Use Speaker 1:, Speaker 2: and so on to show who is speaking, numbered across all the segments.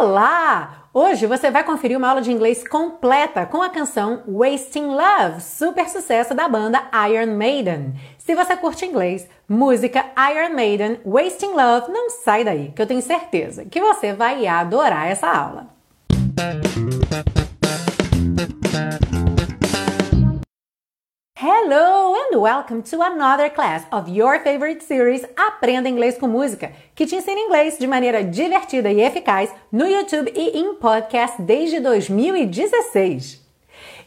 Speaker 1: Olá! Hoje você vai conferir uma aula de inglês completa com a canção Wasting Love, super sucesso da banda Iron Maiden. Se você curte inglês, música Iron Maiden, Wasting Love, não sai daí, que eu tenho certeza que você vai adorar essa aula. Hello and welcome to another class of your favorite series Aprenda Inglês com Música, que te ensina inglês de maneira divertida e eficaz no YouTube e em podcast desde 2016.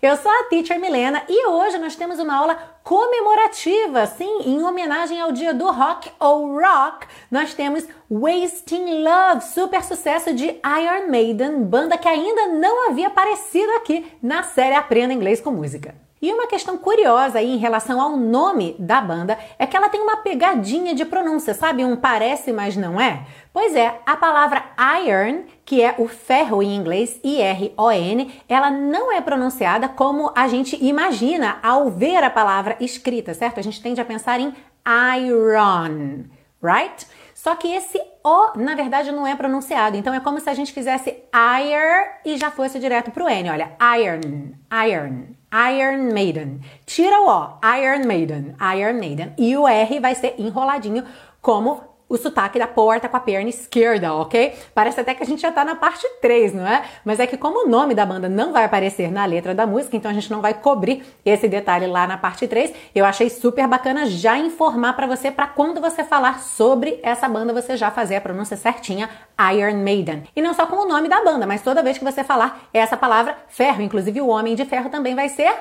Speaker 1: Eu sou a Teacher Milena e hoje nós temos uma aula comemorativa, sim, em homenagem ao dia do rock ou rock. Nós temos Wasting Love, super sucesso de Iron Maiden, banda que ainda não havia aparecido aqui na série Aprenda Inglês com Música. E uma questão curiosa aí em relação ao nome da banda é que ela tem uma pegadinha de pronúncia, sabe? Um parece, mas não é? Pois é, a palavra iron, que é o ferro em inglês, I-R-O-N, ela não é pronunciada como a gente imagina ao ver a palavra escrita, certo? A gente tende a pensar em iron, right? Só que esse O, na verdade, não é pronunciado. Então é como se a gente fizesse iron e já fosse direto pro N. Olha, iron, iron, Iron Maiden. Tira o O, Iron Maiden, Iron Maiden. E o R vai ser enroladinho, como o sotaque da porta com a perna esquerda, ok? Parece até que a gente já tá na parte 3, não é? Mas é que como o nome da banda não vai aparecer na letra da música, então a gente não vai cobrir esse detalhe lá na parte 3. Eu achei super bacana já informar para você para quando você falar sobre essa banda você já fazer a pronúncia certinha, Iron Maiden. E não só com o nome da banda, mas toda vez que você falar essa palavra ferro, inclusive o homem de ferro também vai ser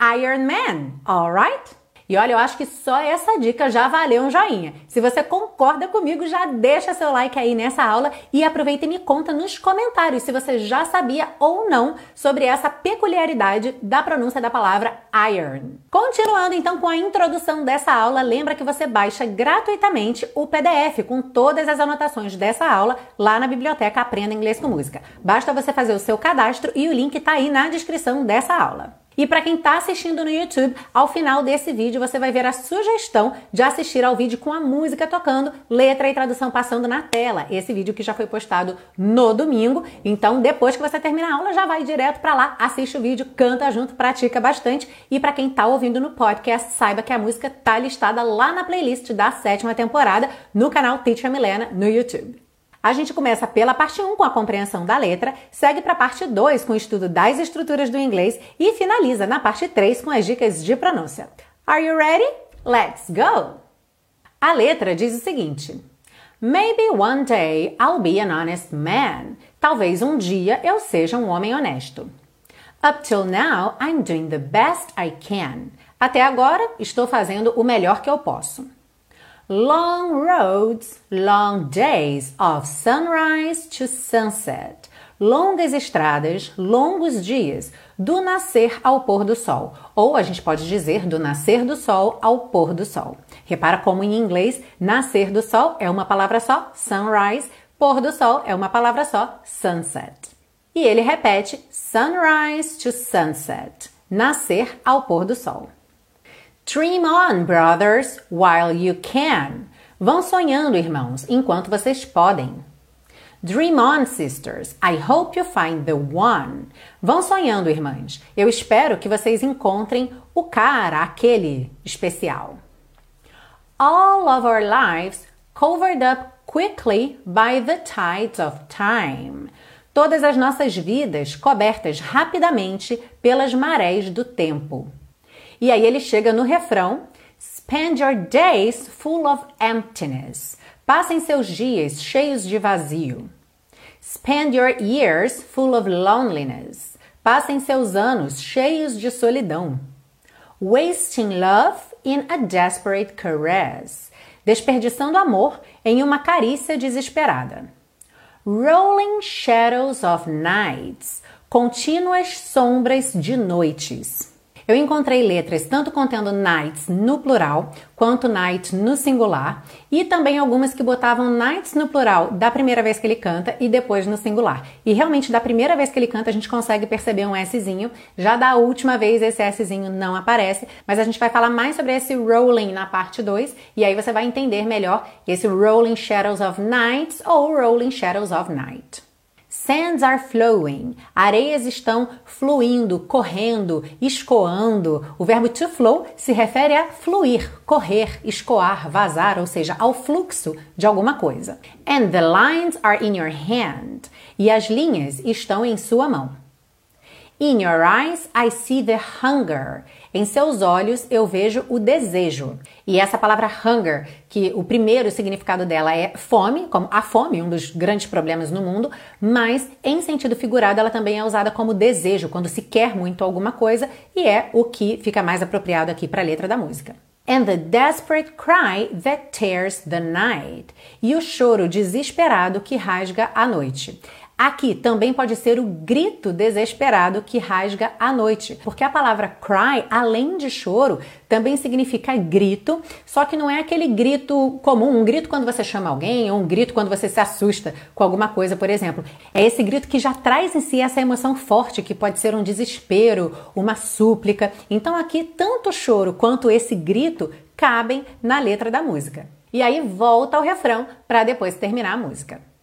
Speaker 1: Iron Man, alright? E olha, eu acho que só essa dica já valeu um joinha. Se você concorda comigo, já deixa seu like aí nessa aula e aproveita e me conta nos comentários se você já sabia ou não sobre essa peculiaridade da pronúncia da palavra iron. Continuando então com a introdução dessa aula, lembra que você baixa gratuitamente o PDF com todas as anotações dessa aula lá na biblioteca Aprenda Inglês com Música. Basta você fazer o seu cadastro e o link está aí na descrição dessa aula. E para quem está assistindo no YouTube, ao final desse vídeo você vai ver a sugestão de assistir ao vídeo com a música tocando, letra e tradução passando na tela. Esse vídeo que já foi postado no domingo. Então, depois que você terminar a aula, já vai direto para lá, assiste o vídeo, canta junto, pratica bastante. E para quem está ouvindo no podcast, saiba que a música tá listada lá na playlist da sétima temporada no canal Teacher Milena no YouTube. A gente começa pela parte 1 com a compreensão da letra, segue para a parte 2 com o estudo das estruturas do inglês e finaliza na parte 3 com as dicas de pronúncia. Are you ready? Let's go! A letra diz o seguinte: Maybe one day I'll be an honest man. Talvez um dia eu seja um homem honesto. Up till now, I'm doing the best I can. Até agora, estou fazendo o melhor que eu posso. Long roads, long days of sunrise to sunset. Longas estradas, longos dias, do nascer ao pôr do sol. Ou a gente pode dizer do nascer do sol ao pôr do sol. Repara como em inglês, nascer do sol é uma palavra só, sunrise, pôr do sol é uma palavra só, sunset. E ele repete sunrise to sunset, nascer ao pôr do sol. Dream on, brothers, while you can. Vão sonhando, irmãos, enquanto vocês podem. Dream on, sisters. I hope you find the one. Vão sonhando, irmãs. Eu espero que vocês encontrem o cara, aquele especial. All of our lives covered up quickly by the tides of time. Todas as nossas vidas cobertas rapidamente pelas marés do tempo. E aí ele chega no refrão: Spend your days full of emptiness. Passem seus dias cheios de vazio. Spend your years full of loneliness. Passem seus anos cheios de solidão. Wasting love in a desperate caress. Desperdiçando amor em uma carícia desesperada. Rolling shadows of nights. Contínuas sombras de noites. Eu encontrei letras tanto contendo nights no plural quanto night no singular e também algumas que botavam nights no plural da primeira vez que ele canta e depois no singular. E realmente da primeira vez que ele canta a gente consegue perceber um Szinho, já da última vez esse Szinho não aparece, mas a gente vai falar mais sobre esse rolling na parte 2 e aí você vai entender melhor esse rolling shadows of nights ou rolling shadows of night. Sands are flowing. Areias estão fluindo, correndo, escoando. O verbo to flow se refere a fluir, correr, escoar, vazar, ou seja, ao fluxo de alguma coisa. And the lines are in your hand. E as linhas estão em sua mão. In your eyes, I see the hunger. Em seus olhos eu vejo o desejo. E essa palavra hunger, que o primeiro significado dela é fome, como a fome, um dos grandes problemas no mundo, mas em sentido figurado ela também é usada como desejo, quando se quer muito alguma coisa, e é o que fica mais apropriado aqui para a letra da música. And the desperate cry that tears the night. E o choro desesperado que rasga a noite. Aqui também pode ser o grito desesperado que rasga a noite, porque a palavra cry, além de choro, também significa grito, só que não é aquele grito comum, um grito quando você chama alguém ou um grito quando você se assusta com alguma coisa, por exemplo. É esse grito que já traz em si essa emoção forte, que pode ser um desespero, uma súplica. Então aqui tanto o choro quanto esse grito cabem na letra da música. E aí volta ao refrão para depois terminar a música.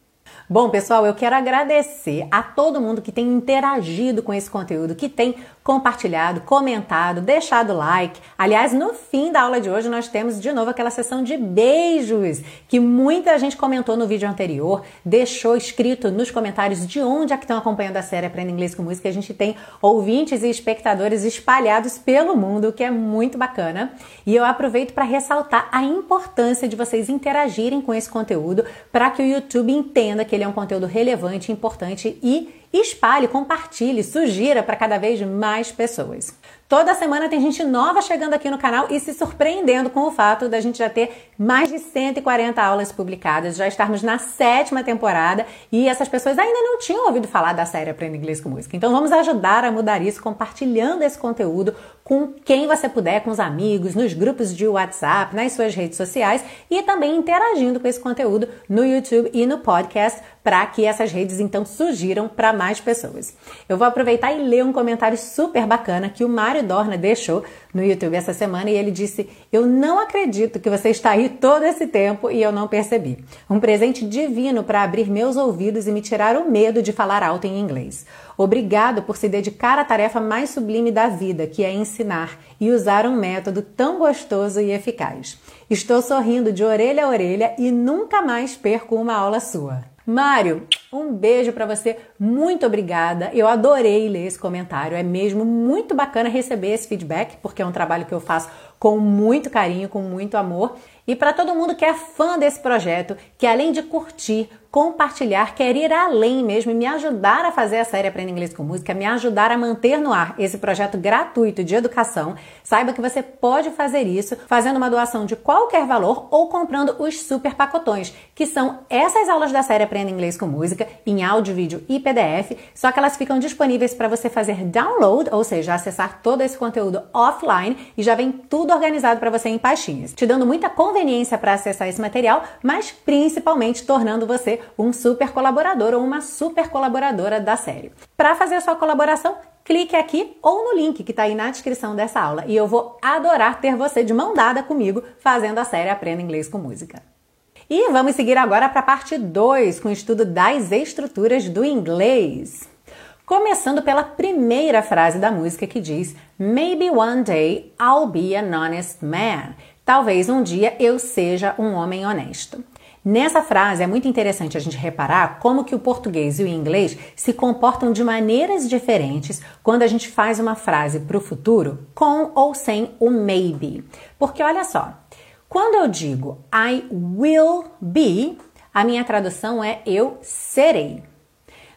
Speaker 1: Bom, pessoal, eu quero agradecer a todo mundo que tem interagido com esse conteúdo, que tem compartilhado, comentado, deixado like. Aliás, no fim da aula de hoje nós temos de novo aquela sessão de beijos, que muita gente comentou no vídeo anterior, deixou escrito nos comentários de onde é que estão acompanhando a série Aprenda Inglês com Música. A gente tem ouvintes e espectadores espalhados pelo mundo, o que é muito bacana. E eu aproveito para ressaltar a importância de vocês interagirem com esse conteúdo para que o YouTube entenda que ele é um conteúdo relevante, importante e espalhe, compartilhe, sugira para cada vez mais pessoas. Toda semana tem gente nova chegando aqui no canal e se surpreendendo com o fato da gente já ter mais de 140 aulas publicadas, já estarmos na sétima temporada e essas pessoas ainda não tinham ouvido falar da série Aprenda Inglês com Música. Então vamos ajudar a mudar isso compartilhando esse conteúdo com quem você puder, com os amigos, nos grupos de WhatsApp, nas suas redes sociais e também interagindo com esse conteúdo no YouTube e no podcast para que essas redes então surgiram para mais pessoas. Eu vou aproveitar e ler um comentário super bacana que o Mário Dorna deixou no YouTube essa semana e ele disse: Eu não acredito que você está aí todo esse tempo e eu não percebi. Um presente divino para abrir meus ouvidos e me tirar o medo de falar alto em inglês. Obrigado por se dedicar à tarefa mais sublime da vida, que é ensinar e usar um método tão gostoso e eficaz. Estou sorrindo de orelha a orelha e nunca mais perco uma aula sua. Mário, um beijo para você. Muito obrigada. Eu adorei ler esse comentário. É mesmo muito bacana receber esse feedback, porque é um trabalho que eu faço com muito carinho, com muito amor. E para todo mundo que é fã desse projeto, que além de curtir, compartilhar, quer ir além mesmo e me ajudar a fazer a série Aprenda Inglês com Música, me ajudar a manter no ar esse projeto gratuito de educação, saiba que você pode fazer isso fazendo uma doação de qualquer valor ou comprando os super pacotões, que são essas aulas da série Aprenda Inglês com Música em áudio, vídeo e PDF, só que elas ficam disponíveis para você fazer download, ou seja, acessar todo esse conteúdo offline e já vem tudo organizado para você em pastinhas, te dando muita conveniência para acessar esse material, mas principalmente tornando você um super colaborador ou uma super colaboradora da série. Para fazer a sua colaboração, clique aqui ou no link que está aí na descrição dessa aula e eu vou adorar ter você de mão dada comigo fazendo a série Aprenda Inglês com Música. E vamos seguir agora para a parte 2 com o estudo das estruturas do inglês. Começando pela primeira frase da música que diz: Maybe one day I'll be an honest man. Talvez um dia eu seja um homem honesto. Nessa frase é muito interessante a gente reparar como que o português e o inglês se comportam de maneiras diferentes quando a gente faz uma frase para o futuro com ou sem o maybe. Porque olha só, quando eu digo I will be, a minha tradução é eu serei.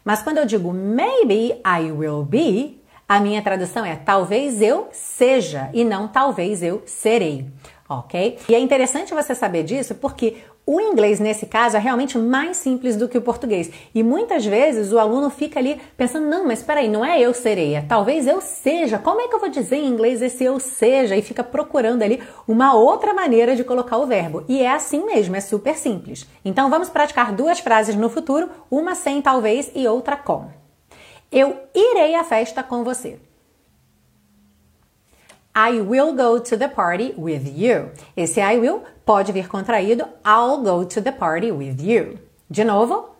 Speaker 1: Mas quando eu digo maybe I will be, a minha tradução é talvez eu seja e não talvez eu serei ok? E é interessante você saber disso porque o inglês, nesse caso, é realmente mais simples do que o português. E muitas vezes o aluno fica ali pensando: não, mas espera aí, não é eu serei, é talvez eu seja. Como é que eu vou dizer em inglês esse eu seja? E fica procurando ali uma outra maneira de colocar o verbo. E é assim mesmo, é super simples. Então vamos praticar duas frases no futuro, uma sem talvez e outra com. Eu irei à festa com você. I will go to the party with you. Esse I will pode vir contraído I'll go to the party with you. De novo.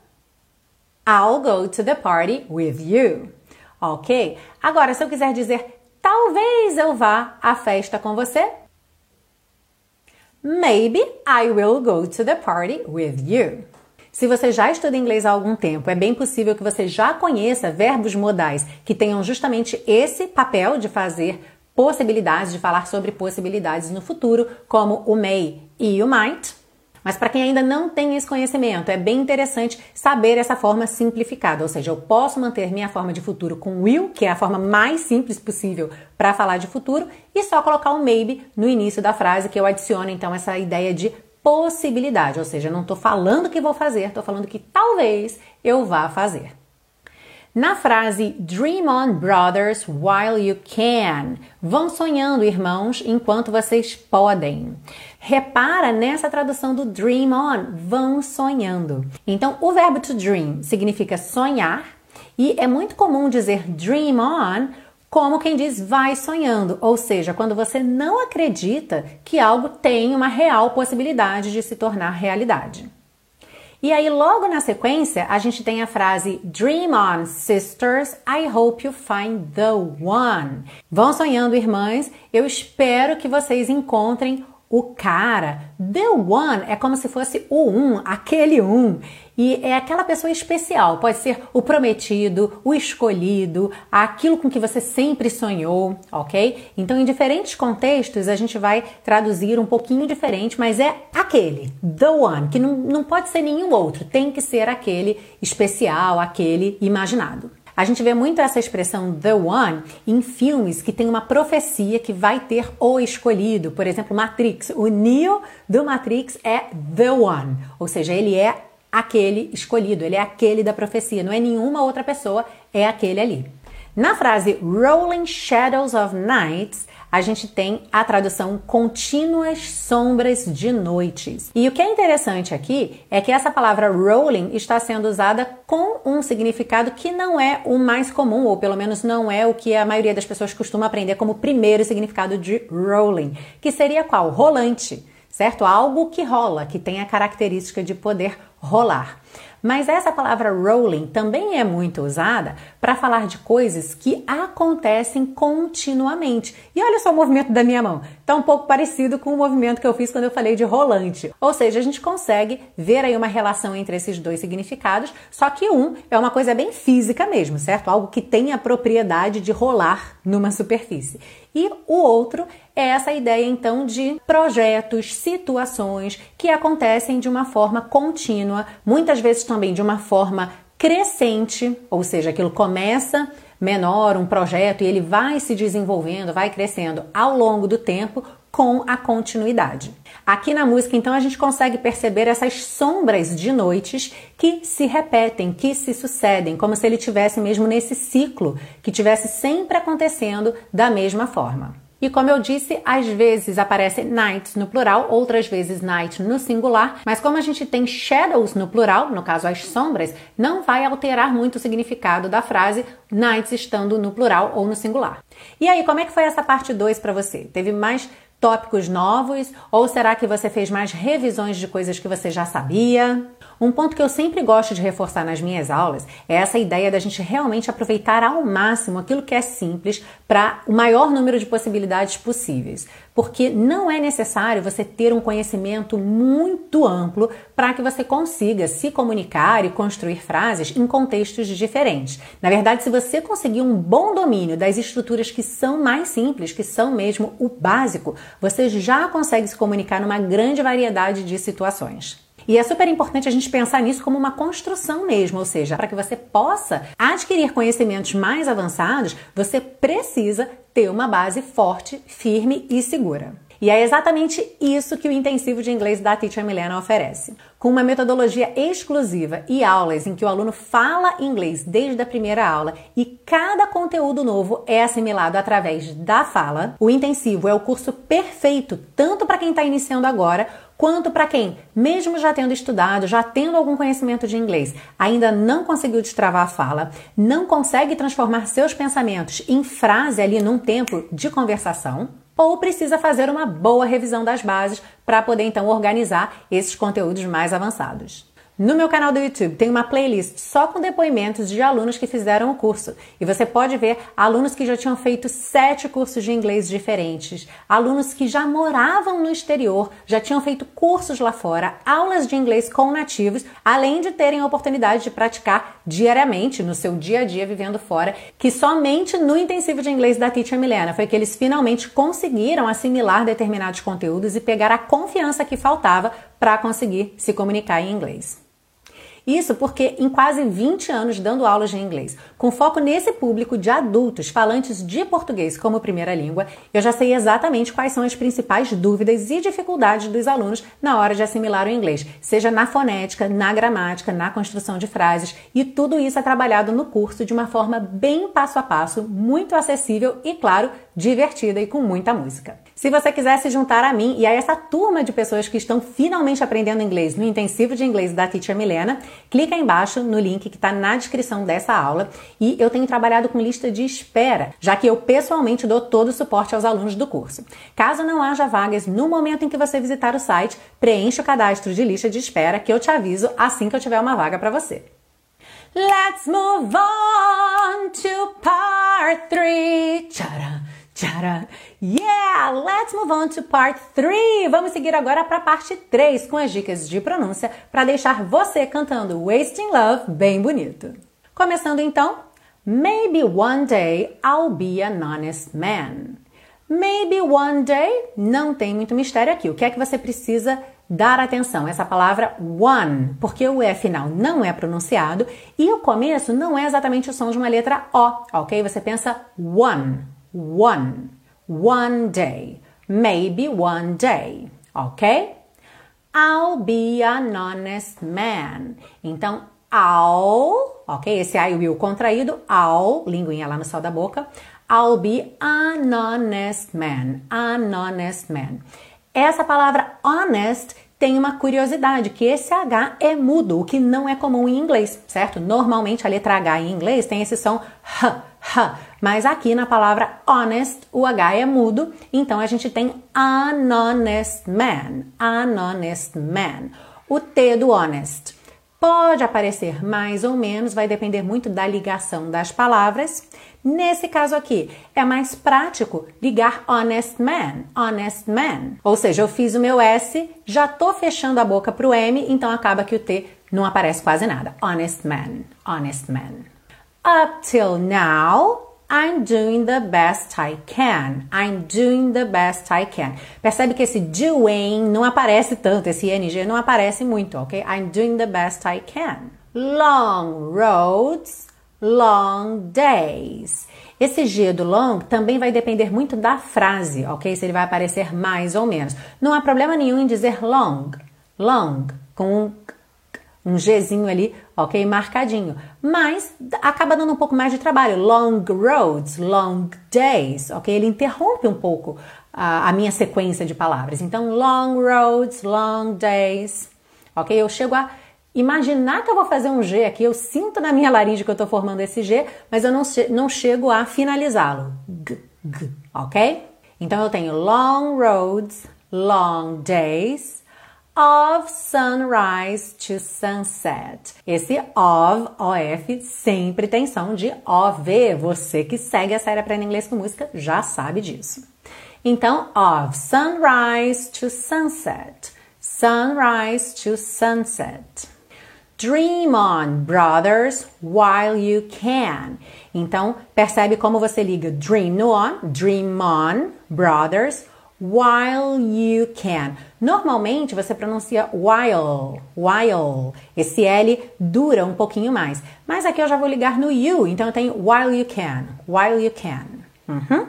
Speaker 1: I'll go to the party with you. Ok? Agora, se eu quiser dizer talvez eu vá à festa com você, maybe I will go to the party with you. Se você já estuda inglês há algum tempo, é bem possível que você já conheça verbos modais que tenham justamente esse papel de fazer possibilidades, de falar sobre possibilidades no futuro, como o may e o might. Mas para quem ainda não tem esse conhecimento, é bem interessante saber essa forma simplificada, ou seja, eu posso manter minha forma de futuro com will, que é a forma mais simples possível para falar de futuro, e só colocar o maybe no início da frase, que eu adiciono então essa ideia de possibilidade, ou seja, não estou falando que vou fazer, estou falando que talvez eu vá fazer. Na frase Dream on, brothers, while you can. Vão sonhando, irmãos, enquanto vocês podem. Repara nessa tradução do dream on, vão sonhando. Então, o verbo to dream significa sonhar e é muito comum dizer dream on como quem diz vai sonhando, ou seja, quando você não acredita que algo tem uma real possibilidade de se tornar realidade. E aí, logo na sequência, a gente tem a frase Dream on, sisters, I hope you find the one. Vão sonhando, irmãs, eu espero que vocês encontrem o cara. The one é como se fosse o um, aquele um. E é aquela pessoa especial. Pode ser o prometido, o escolhido, aquilo com que você sempre sonhou, ok? Então, em diferentes contextos, a gente vai traduzir um pouquinho diferente, mas é aquele, the one, que não, não pode ser nenhum outro, tem que ser aquele especial, aquele imaginado. A gente vê muito essa expressão the one em filmes que tem uma profecia que vai ter o escolhido. Por exemplo, Matrix. O Neo do Matrix é the one, ou seja, ele é aquele escolhido, ele é aquele da profecia, não é nenhuma outra pessoa, é aquele ali. Na frase Rolling Shadows of Nights, a gente tem a tradução contínuas sombras de noites. E o que é interessante aqui é que essa palavra rolling está sendo usada com um significado que não é o mais comum, ou pelo menos não é o que a maioria das pessoas costuma aprender como primeiro significado de rolling, que seria qual? Rolante, certo? Algo que rola, que tem a característica de poder rolar. Mas essa palavra rolling também é muito usada para falar de coisas que acontecem continuamente. E olha só o movimento da minha mão. Está um pouco parecido com o movimento que eu fiz quando eu falei de rolante. Ou seja, a gente consegue ver aí uma relação entre esses dois significados, só que um é uma coisa bem física mesmo, certo? Algo que tem a propriedade de rolar numa superfície. E o outro é essa ideia então de projetos, situações que acontecem de uma forma contínua, muitas vezes também de uma forma crescente, ou seja, aquilo começa menor, um projeto, e ele vai se desenvolvendo, vai crescendo ao longo do tempo com a continuidade. Aqui na música, então, a gente consegue perceber essas sombras de noites que se repetem, que se sucedem, como se ele tivesse mesmo nesse ciclo, que tivesse sempre acontecendo da mesma forma. E como eu disse, às vezes aparece nights no plural, outras vezes night no singular, mas como a gente tem shadows no plural, no caso as sombras, não vai alterar muito o significado da frase nights estando no plural ou no singular. E aí, como é que foi essa parte 2 para você? Teve mais tópicos novos ou será que você fez mais revisões de coisas que você já sabia? Um ponto que eu sempre gosto de reforçar nas minhas aulas é essa ideia da gente realmente aproveitar ao máximo aquilo que é simples para o maior número de possibilidades possíveis. Porque não é necessário você ter um conhecimento muito amplo para que você consiga se comunicar e construir frases em contextos diferentes. Na verdade, se você conseguir um bom domínio das estruturas que são mais simples, que são mesmo o básico, você já consegue se comunicar numa grande variedade de situações. E é super importante a gente pensar nisso como uma construção mesmo, ou seja, para que você possa adquirir conhecimentos mais avançados, você precisa ter uma base forte, firme e segura. E é exatamente isso que o intensivo de inglês da Teacher Milena oferece. Com uma metodologia exclusiva e aulas em que o aluno fala inglês desde a primeira aula e cada conteúdo novo é assimilado através da fala, o intensivo é o curso perfeito tanto para quem está iniciando agora quanto para quem, mesmo já tendo estudado, já tendo algum conhecimento de inglês, ainda não conseguiu destravar a fala, não consegue transformar seus pensamentos em frase ali num tempo de conversação, ou precisa fazer uma boa revisão das bases para poder então organizar esses conteúdos mais avançados. No meu canal do YouTube tem uma playlist só com depoimentos de alunos que fizeram o curso. E você pode ver alunos que já tinham feito sete cursos de inglês diferentes, alunos que já moravam no exterior, já tinham feito cursos lá fora, aulas de inglês com nativos, além de terem a oportunidade de praticar diariamente no seu dia a dia vivendo fora, que somente no intensivo de inglês da Teacher Milena foi que eles finalmente conseguiram assimilar determinados conteúdos e pegar a confiança que faltava para conseguir se comunicar em inglês. Isso porque em quase 20 anos dando aulas de inglês, com foco nesse público de adultos falantes de português como primeira língua, eu já sei exatamente quais são as principais dúvidas e dificuldades dos alunos na hora de assimilar o inglês, seja na fonética, na gramática, na construção de frases, e tudo isso é trabalhado no curso de uma forma bem passo a passo, muito acessível e, claro, divertida e com muita música. Se você quiser se juntar a mim e a essa turma de pessoas que estão finalmente aprendendo inglês no intensivo de inglês da Teacher Milena, clica embaixo no link que está na descrição dessa aula e eu tenho trabalhado com lista de espera, já que eu pessoalmente dou todo o suporte aos alunos do curso. Caso não haja vagas no momento em que você visitar o site, preencha o cadastro de lista de espera que eu te aviso assim que eu tiver uma vaga para você. Let's move on to part 3. Tchara. Yeah! Let's move on to part 3. Vamos seguir agora para a parte 3 com as dicas de pronúncia para deixar você cantando Wasting Love bem bonito. Começando então, Maybe one day I'll be an honest man. Maybe one day, não tem muito mistério aqui. O que é que você precisa dar atenção? Essa palavra one, porque o E final não é pronunciado e o começo não é exatamente o som de uma letra O, ok? Você pensa one one, one day, maybe one day, ok? I'll be an honest man. Então, I'll, ok? Esse I will contraído, I'll, linguinha lá no céu da boca. I'll be an honest man, an honest man. Essa palavra honest tem uma curiosidade, que esse H é mudo, o que não é comum em inglês, certo? Normalmente a letra H em inglês tem esse som H, H, mas aqui na palavra honest o H é mudo, então a gente tem an honest man, an honest man. O T do honest pode aparecer mais ou menos, vai depender muito da ligação das palavras. Nesse caso aqui, é mais prático ligar honest man, honest man. Ou seja, eu fiz o meu S, já tô fechando a boca pro M, então acaba que o T não aparece quase nada. Honest man, honest man. Up till now, I'm doing the best I can. I'm doing the best I can. Percebe que esse doing não aparece tanto, esse ing não aparece muito, ok? I'm doing the best I can. Long roads, long days. Esse G do long também vai depender muito da frase, ok? Se ele vai aparecer mais ou menos. Não há problema nenhum em dizer long, long, com um, Gzinho ali, ok? Marcadinho. Mas acaba dando um pouco mais de trabalho. Long roads, long days, ok? Ele interrompe um pouco a, a minha sequência de palavras. Então, long roads, long days, ok? Eu chego a imaginar que eu vou fazer um G aqui, eu sinto na minha laringe que eu estou formando esse G, mas eu não, não chego a finalizá-lo. G, G, ok? Então eu tenho long roads, long days, of sunrise to sunset. Esse of, OF, sempre tem som de OV. Você que segue a série Aprenda Inglês com Música já sabe disso. Então, of sunrise to sunset. Sunrise to sunset. Dream on, brothers, while you can. Então, percebe como você liga dream no on, dream on, brothers, while you can. Normalmente você pronuncia while, while. Esse L dura um pouquinho mais. Mas aqui eu já vou ligar no you, então eu tenho while you can, while you can. Uhum.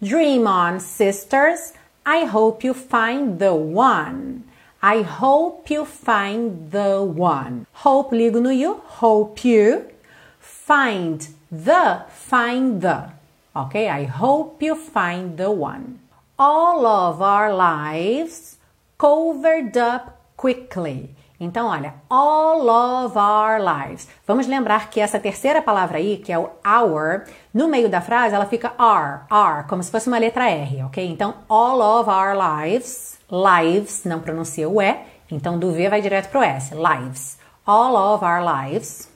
Speaker 1: Dream on, sisters. I hope you find the one. I hope you find the one. Hope ligo no you, hope you. Find the, find the. Ok? I hope you find the one. All of our lives covered up quickly. Então, olha, all of our lives. Vamos lembrar que essa terceira palavra aí, que é o our, no meio da frase ela fica are, are, como se fosse uma letra R, ok? Então, all of our lives, lives, não pronuncia o E, então do V vai direto pro S, lives. all of our lives.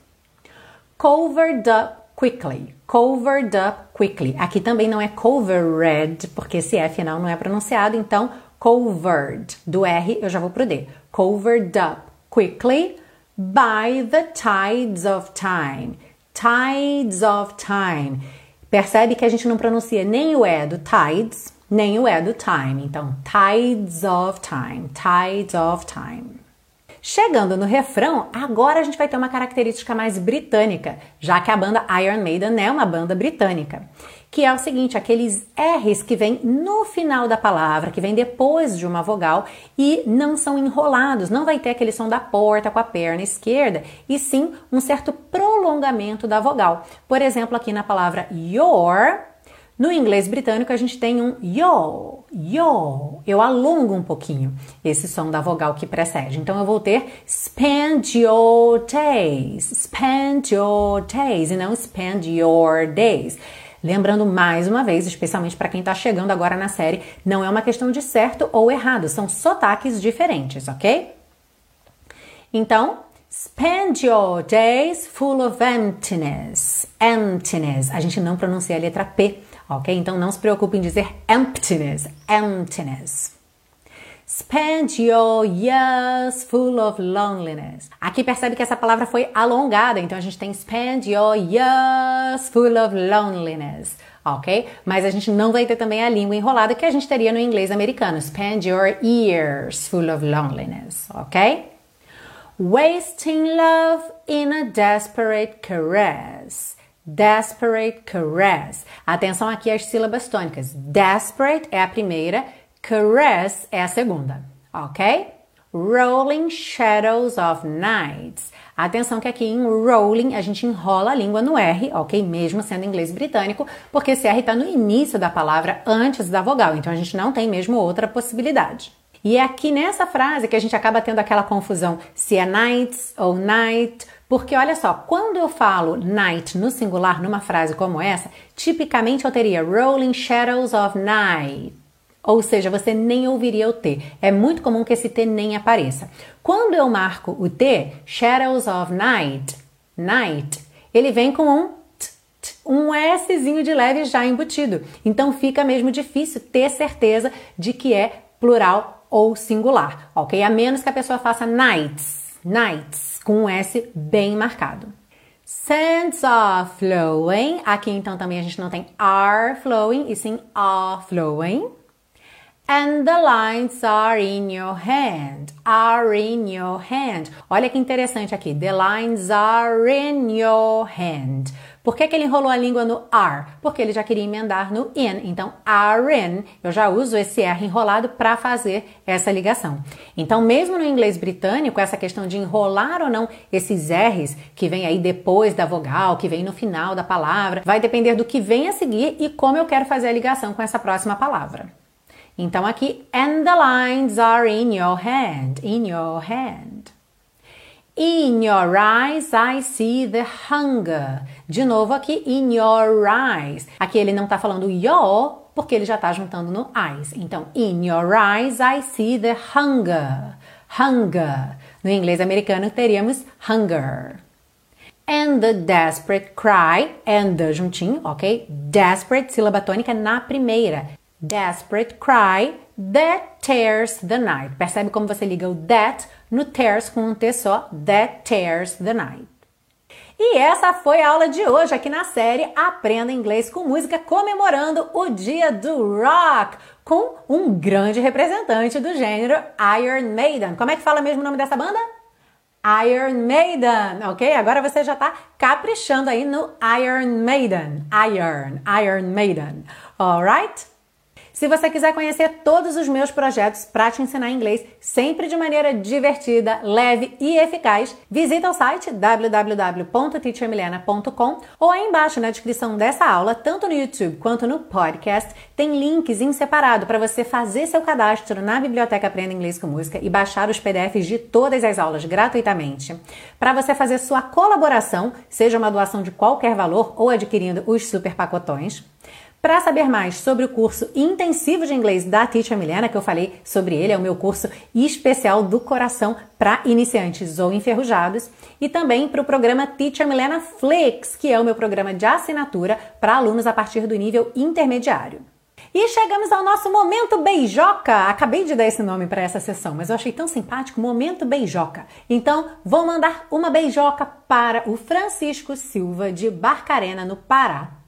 Speaker 1: Covered up quickly. Covered up quickly. Aqui também não é covered, porque esse F final não é pronunciado, então covered. Do R eu já vou pro D. Covered up quickly by the tides of time. Tides of time. Percebe que a gente não pronuncia nem o E do tides, nem o E do time. Então, tides of time. Tides of time. Chegando no refrão, agora a gente vai ter uma característica mais britânica, já que a banda Iron Maiden é uma banda britânica, que é o seguinte, aqueles R's que vêm no final da palavra, que vem depois de uma vogal e não são enrolados, não vai ter aquele som da porta com a perna esquerda, e sim um certo prolongamento da vogal. Por exemplo, aqui na palavra your, no inglês britânico, a gente tem um yo, yo. Eu alongo um pouquinho esse som da vogal que precede. Então, eu vou ter spend your days, spend your days, e não spend your days. Lembrando mais uma vez, especialmente para quem está chegando agora na série, não é uma questão de certo ou errado, são sotaques diferentes, ok? Então, Spend your days full of emptiness. Emptiness. A gente não pronuncia a letra P ok? Então não se preocupe em dizer emptiness, emptiness. Spend your years full of loneliness. Aqui percebe que essa palavra foi alongada, então a gente tem spend your years full of loneliness, ok? Mas a gente não vai ter também a língua enrolada que a gente teria no inglês americano. Spend your years full of loneliness, ok? Wasting love in a desperate caress. Desperate caress. Atenção aqui às sílabas tônicas. Desperate é a primeira, caress é a segunda, ok? Rolling shadows of nights. Atenção que aqui em rolling a gente enrola a língua no R, ok? Mesmo sendo inglês britânico, porque esse R está no início da palavra antes da vogal, então a gente não tem mesmo outra possibilidade. E é aqui nessa frase que a gente acaba tendo aquela confusão se é nights ou night porque olha só, quando eu falo night no singular numa frase como essa, tipicamente eu teria rolling shadows of night. Ou seja, você nem ouviria o T. É muito comum que esse T nem apareça. Quando eu marco o T, shadows of night, night, ele vem com um t, t, um Szinho de leve já embutido. Então fica mesmo difícil ter certeza de que é plural ou singular, ok? A menos que a pessoa faça nights, nights com um S bem marcado. Sands are flowing. Aqui então também a gente não tem are flowing e sim are flowing. And the lines are in your hand. Are in your hand. Olha que interessante aqui. The lines are in your hand. Por que, que ele enrolou a língua no are? Porque ele já queria emendar no in. Então, are in, eu já uso esse R enrolado para fazer essa ligação. Então, mesmo no inglês britânico, essa questão de enrolar ou não esses R's que vem aí depois da vogal, que vem no final da palavra, vai depender do que vem a seguir e como eu quero fazer a ligação com essa próxima palavra. Então aqui, and the lines are in your hand, in your hand. In your eyes I see the hunger. De novo aqui, in your eyes. Aqui ele não está falando your, porque ele já está juntando no eyes. Então, in your eyes I see the hunger. Hunger. No inglês americano teríamos hunger. And the desperate cry, and the juntinho, ok? Desperate, sílaba tônica na primeira. Desperate cry that tears the night. Percebe como você liga o that no tears com um T só? That tears the night. E essa foi a aula de hoje aqui na série Aprenda Inglês com Música, comemorando o Dia do Rock, com um grande representante do gênero Iron Maiden. Como é que fala mesmo o nome dessa banda? Iron Maiden, ok? Agora você já está caprichando aí no Iron Maiden. Iron, Iron Maiden. Alright? Se você quiser conhecer todos os meus projetos para te ensinar inglês sempre de maneira divertida, leve e eficaz, visita o site www.teachermilena.com ou aí embaixo na descrição dessa aula, tanto no YouTube quanto no podcast, tem links em separado para você fazer seu cadastro na Biblioteca Aprenda Inglês com Música e baixar os PDFs de todas as aulas gratuitamente. Para você fazer sua colaboração, seja uma doação de qualquer valor ou adquirindo os super pacotões Para saber mais sobre o curso intensivo de inglês da Teacher Milena, que eu falei sobre ele, é o meu curso especial do coração para iniciantes ou enferrujados, e também para o programa Teacher Milena Flix, que é o meu programa de assinatura para alunos a partir do nível intermediário. E chegamos ao nosso momento beijoca. Acabei de dar esse nome para essa sessão, mas eu achei tão simpático, momento beijoca. Então, vou mandar uma beijoca para o Francisco Silva de Barcarena, no Pará.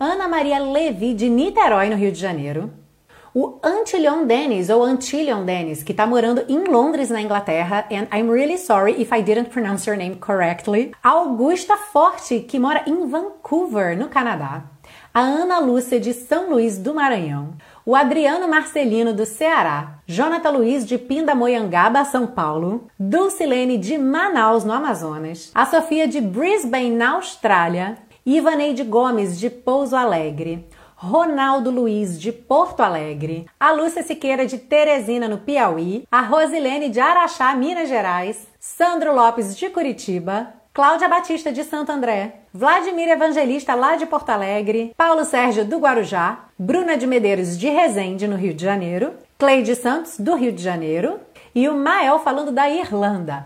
Speaker 1: Ana Maria Levi de Niterói, no Rio de Janeiro. O Antilion Dennis, ou Antilion Dennis, que está morando em Londres, na Inglaterra, and I'm really sorry if I didn't pronounce your name correctly. Augusta Forte, que mora em Vancouver, no Canadá. A Ana Lúcia de São Luís do Maranhão, o Adriano Marcelino do Ceará, Jonathan Luiz de Pindamonhangaba, São Paulo, Dulcilene de Manaus, no Amazonas, a Sofia de Brisbane, na Austrália, Ivaneide Gomes de Pouso Alegre, Ronaldo Luiz de Porto Alegre, a Lúcia Siqueira de Teresina, no Piauí, a Rosilene de Araxá, Minas Gerais, Sandro Lopes de Curitiba, Cláudia Batista de Santo André, Vladimir Evangelista lá de Porto Alegre, Paulo Sérgio do Guarujá, Bruna de Medeiros de Resende, no Rio de Janeiro, Cleide Santos do Rio de Janeiro, e o Mael falando da Irlanda.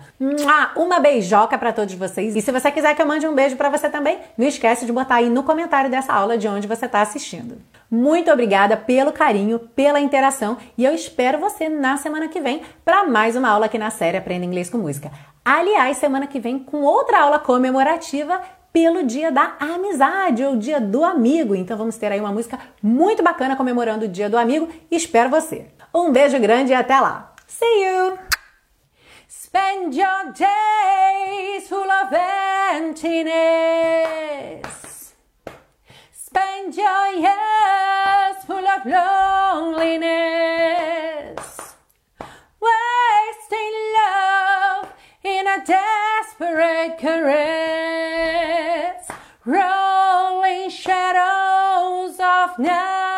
Speaker 1: Uma beijoca para todos vocês. E se você quiser que eu mande um beijo para você também, não esquece de botar aí no comentário dessa aula de onde você está assistindo. Muito obrigada pelo carinho, pela interação e eu espero você na semana que vem para mais uma aula aqui na série Aprenda Inglês com Música. Aliás, semana que vem com outra aula comemorativa pelo Dia da Amizade ou Dia do Amigo. Então vamos ter aí uma música muito bacana comemorando o Dia do Amigo. Espero você. Um beijo grande e até lá. See you. Spend your days full of emptiness. Spend your years full of loneliness. Wasting love in a desperate caress, rolling shadows of night.